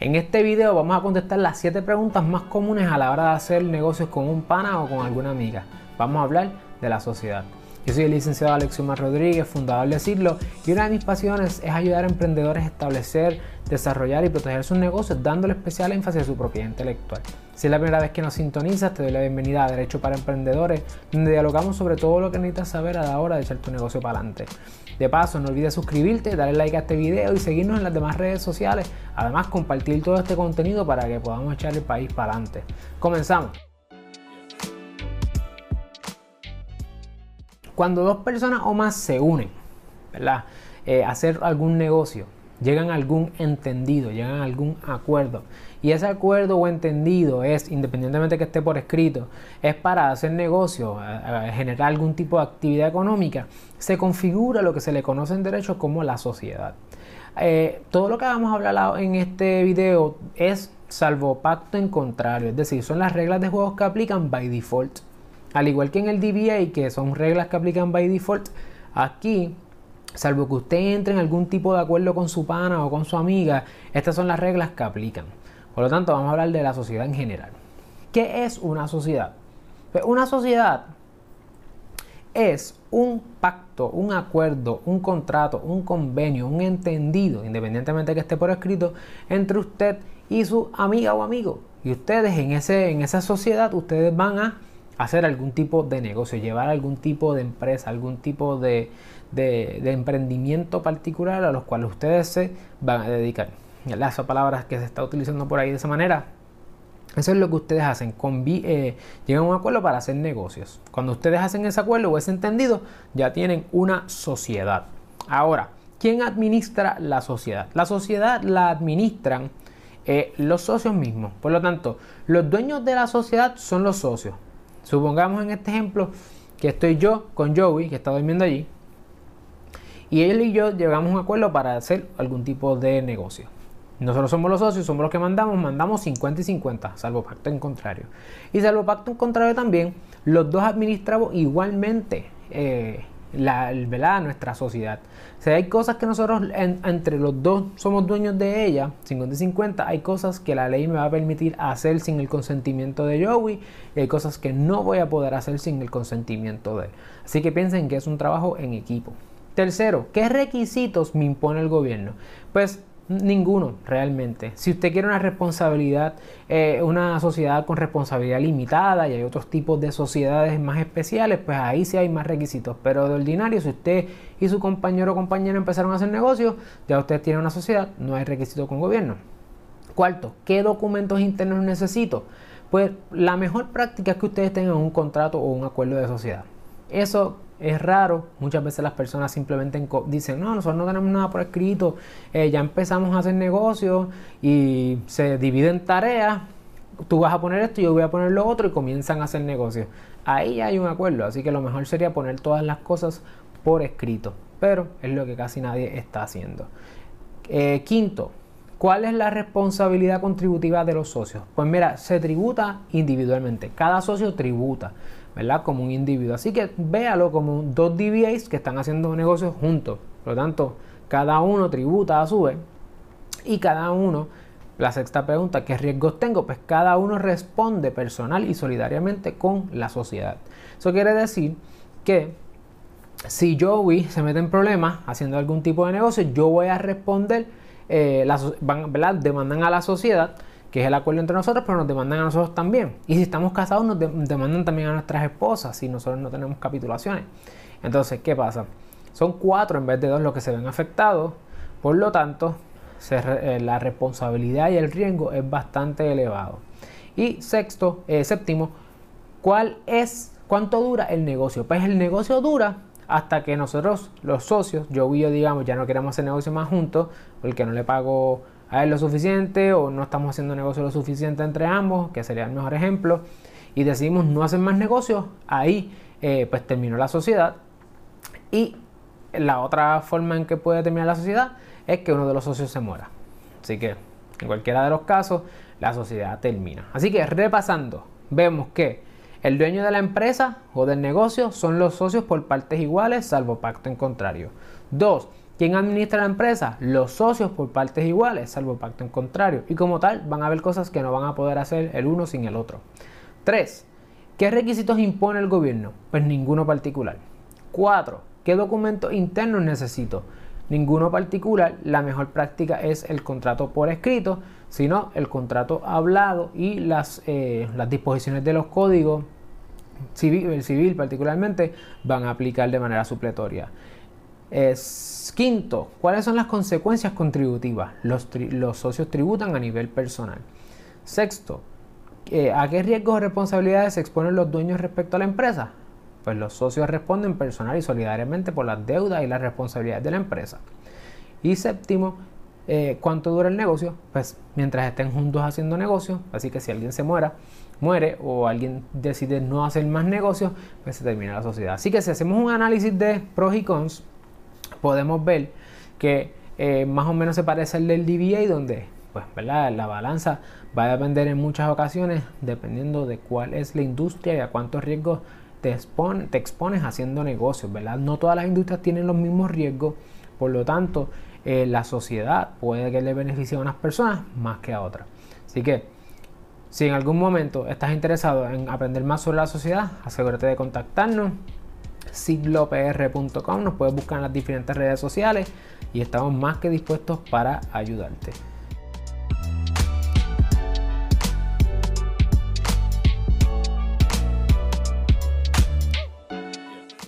En este video vamos a contestar las 7 preguntas más comunes a la hora de hacer negocios con un pana o con alguna amiga. Vamos a hablar de la sociedad. Yo soy el licenciado Alexioma Rodríguez, fundador de Cirlo, y una de mis pasiones es ayudar a emprendedores a establecer, desarrollar y proteger sus negocios, dándole especial énfasis a su propiedad intelectual. Si es la primera vez que nos sintonizas, te doy la bienvenida a Derecho para Emprendedores, donde dialogamos sobre todo lo que necesitas saber a la hora de echar tu negocio para adelante. De paso, no olvides suscribirte, darle like a este video y seguirnos en las demás redes sociales. Además, compartir todo este contenido para que podamos echar el país para adelante. Comenzamos. Cuando dos personas o más se unen, ¿verdad? Eh, hacer algún negocio, llegan a algún entendido, llegan a algún acuerdo. Y ese acuerdo o entendido es, independientemente que esté por escrito, es para hacer negocio, generar algún tipo de actividad económica, se configura lo que se le conoce en derecho como la sociedad. Eh, todo lo que vamos a hablar en este video es salvo pacto en contrario, es decir, son las reglas de juegos que aplican by default. Al igual que en el DBA, que son reglas que aplican by default, aquí, salvo que usted entre en algún tipo de acuerdo con su pana o con su amiga, estas son las reglas que aplican. Por lo tanto, vamos a hablar de la sociedad en general. ¿Qué es una sociedad? Pues una sociedad es un pacto, un acuerdo, un contrato, un convenio, un entendido, independientemente de que esté por escrito, entre usted y su amiga o amigo. Y ustedes en, ese, en esa sociedad, ustedes van a hacer algún tipo de negocio, llevar algún tipo de empresa, algún tipo de, emprendimiento particular a los cuales ustedes se van a dedicar. Las palabras que se está utilizando por ahí de esa manera. Eso es lo que ustedes hacen. Eh, llegan a un acuerdo para hacer negocios. Cuando ustedes hacen ese acuerdo o ese entendido, ya tienen una sociedad. Ahora, ¿quién administra la sociedad? La sociedad la administran eh, los socios mismos. Por lo tanto, los dueños de la sociedad son los socios. Supongamos en este ejemplo que estoy yo con Joey, que está durmiendo allí, y él y yo llegamos a un acuerdo para hacer algún tipo de negocio. Nosotros somos los socios, somos los que mandamos, mandamos 50 y 50, salvo pacto en contrario. Y salvo pacto en contrario también, los dos administramos igualmente eh, la, ¿verdad? nuestra sociedad. Si hay cosas que nosotros entre los dos somos dueños de ella, 50 y 50, hay cosas que la ley me va a permitir hacer sin el consentimiento de Joey y hay cosas que no voy a poder hacer sin el consentimiento de él. Así que piensen que es un trabajo en equipo. Tercero, ¿qué requisitos me impone el gobierno? Pues Ninguno, realmente. Si usted quiere una responsabilidad, eh, una sociedad con responsabilidad limitada y hay otros tipos de sociedades más especiales, pues ahí sí hay más requisitos. Pero de ordinario, si usted y su compañero o compañera empezaron a hacer negocios, ya usted tiene una sociedad, no hay requisito con gobierno. Cuarto, ¿qué documentos internos necesito? Pues la mejor práctica es que ustedes tengan un contrato o un acuerdo de sociedad. Eso es raro. Muchas veces las personas simplemente dicen, no, nosotros no tenemos nada por escrito, eh, ya empezamos a hacer negocios y se dividen tareas. Tú vas a poner esto, yo voy a poner lo otro y comienzan a hacer negocios. Ahí hay un acuerdo, así que lo mejor sería poner todas las cosas por escrito, pero es lo que casi nadie está haciendo. Eh, quinto, ¿cuál es la responsabilidad contributiva de los socios? Pues mira, se tributa individualmente, cada socio tributa. ¿Verdad? Como un individuo. Así que véalo como dos DBAs que están haciendo negocios juntos. Por lo tanto, cada uno tributa a su vez y cada uno, la sexta pregunta, ¿qué riesgos tengo? Pues cada uno responde personal y solidariamente con la sociedad. Eso quiere decir que si Joey se mete en problemas haciendo algún tipo de negocio, yo voy a responder, eh, demandan a la sociedad que es el acuerdo entre nosotros, pero nos demandan a nosotros también. Y si estamos casados, nos demandan también a nuestras esposas si nosotros no tenemos capitulaciones. Entonces, ¿qué pasa? Son cuatro en vez de dos los que se ven afectados, por lo tanto, eh, la responsabilidad y el riesgo es bastante elevado. Y sexto, eh, séptimo, ¿cuál es, cuánto dura el negocio? Pues el negocio dura hasta que nosotros, los socios, yo y yo, digamos, ya no queremos hacer negocio más juntos, porque no le pago a lo suficiente o no estamos haciendo negocio lo suficiente entre ambos, que sería el mejor ejemplo, y decidimos no hacer más negocios, ahí eh, pues terminó la sociedad. Y la otra forma en que puede terminar la sociedad es que uno de los socios se muera. Así que en cualquiera de los casos la sociedad termina. Así que repasando, vemos que el dueño de la empresa o del negocio son los socios por partes iguales, salvo pacto en contrario. Dos, ¿Quién administra la empresa? Los socios por partes iguales, salvo pacto en contrario. Y como tal, van a haber cosas que no van a poder hacer el uno sin el otro. 3. ¿Qué requisitos impone el gobierno? Pues ninguno particular. 4. ¿Qué documentos internos necesito? Ninguno particular. La mejor práctica es el contrato por escrito, sino el contrato hablado y las, eh, disposiciones de los códigos civil, el civil particularmente van a aplicar de manera supletoria. Quinto, ¿cuáles son las consecuencias contributivas? Los, socios tributan a nivel personal. Sexto, ¿a qué riesgos o responsabilidades se exponen los dueños respecto a la empresa? Pues los socios responden personal y solidariamente por las deudas y las responsabilidades de la empresa. Y séptimo, eh, ¿cuánto dura el negocio? Pues mientras estén juntos haciendo negocio, así que si alguien se muera, muere o alguien decide no hacer más negocios, pues se termina la sociedad. Así que si hacemos un análisis de pros y cons, podemos ver que eh, más o menos se parece al del DBA, donde pues, ¿verdad? la balanza va a depender en muchas ocasiones dependiendo de cuál es la industria y a cuántos riesgos te, te expones haciendo negocios. ¿verdad? No todas las industrias tienen los mismos riesgos, por lo tanto, eh, la sociedad puede que le beneficie a unas personas más que a otras. Así que, si en algún momento estás interesado en aprender más sobre la sociedad, asegúrate de contactarnos. siglopr.com, nos puedes buscar en las diferentes redes sociales y estamos más que dispuestos para ayudarte.